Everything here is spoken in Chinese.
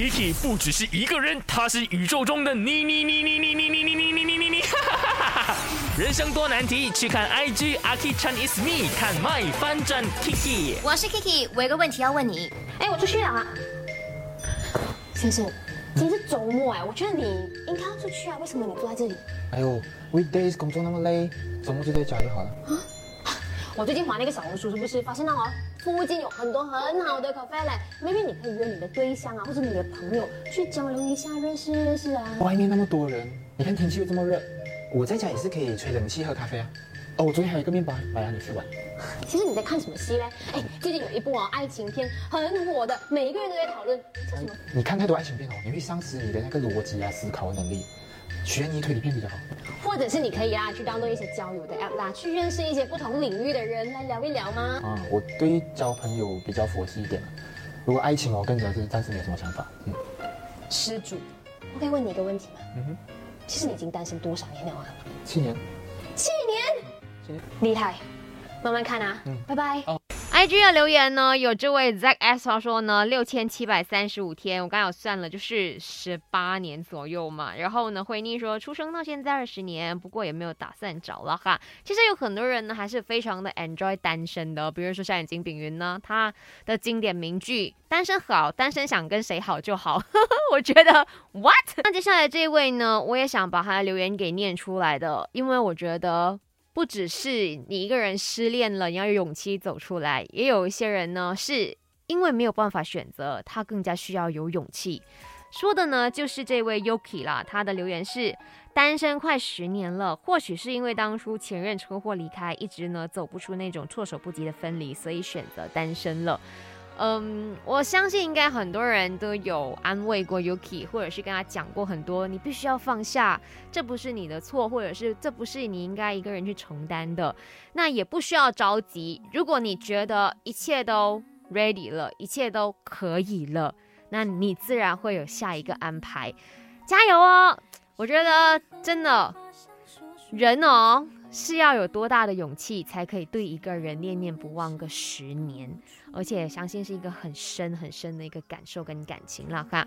Kiki 不只是一个人，他是宇宙中的你你你你你你你你你你你你你，人生多难题，去看 IG Aki Chan is me，看 My 翻转 Kiki。我是 Kiki，我有个问题要问你。哎，我出去了啊，先生，今天是周末哎，我觉得你应该要出去啊，为什么你坐在这里？哎呦，weekdays 工作那么累，周末就在家就好了。啊我最近滑那个小红书，是不是发现到哦，附近有很多很好的咖啡嘞？maybe 你可以约你的对象啊，或者你的朋友去交流一下，认识认识啊。外面那么多人，你看天气又这么热，我在家也是可以吹冷气喝咖啡啊。哦，我昨天还有一个面包，来让你去玩。其实你在看什么戏嘞？哎，最近有一部哦爱情片很火的，每一个人都在讨论，叫什么？你看太多爱情片哦，你会丧失你的那个逻辑啊、思考能力。悬疑推理片比较好。或者是你可以啊，去当做一些交友的 app 啦，去认识一些不同领域的人来聊一聊吗？啊，我对交朋友比较佛系一点。如果爱情，我跟你讲是暂时没有什么想法。嗯。施主，我可以问你一个问题吗？嗯哼。其实你已经单身多少年了啊？七年。七年。七年。厉害，慢慢看啊。嗯。拜拜。I G 的留言呢，有这位 Zack S 他说呢，六千七百三十五天，我刚有算了，就是十八年左右嘛。然后呢，慧妮说，出生到现在二十年，不过也没有打算找了哈。其实有很多人呢，还是非常的 enjoy 单身的，比如说像金炳云呢，他的经典名句“单身好，单身想跟谁好就好”，我觉得 what？那接下来这位呢，我也想把他的留言给念出来的，因为我觉得。不只是你一个人失恋了，你要有勇气走出来；也有一些人呢，是因为没有办法选择，他更加需要有勇气。说的呢，就是这位 Yuki 啦。他的留言是：单身快十年了，或许是因为当初前任车祸离开，一直呢走不出那种措手不及的分离，所以选择单身了。嗯，我相信应该很多人都有安慰过 Yuki，或者是跟他讲过很多，你必须要放下，这不是你的错，或者是这不是你应该一个人去承担的。那也不需要着急，如果你觉得一切都 ready 了，一切都可以了，那你自然会有下一个安排。加油哦！我觉得真的，人哦。是要有多大的勇气，才可以对一个人念念不忘个十年？而且相信是一个很深很深的一个感受跟感情了哈。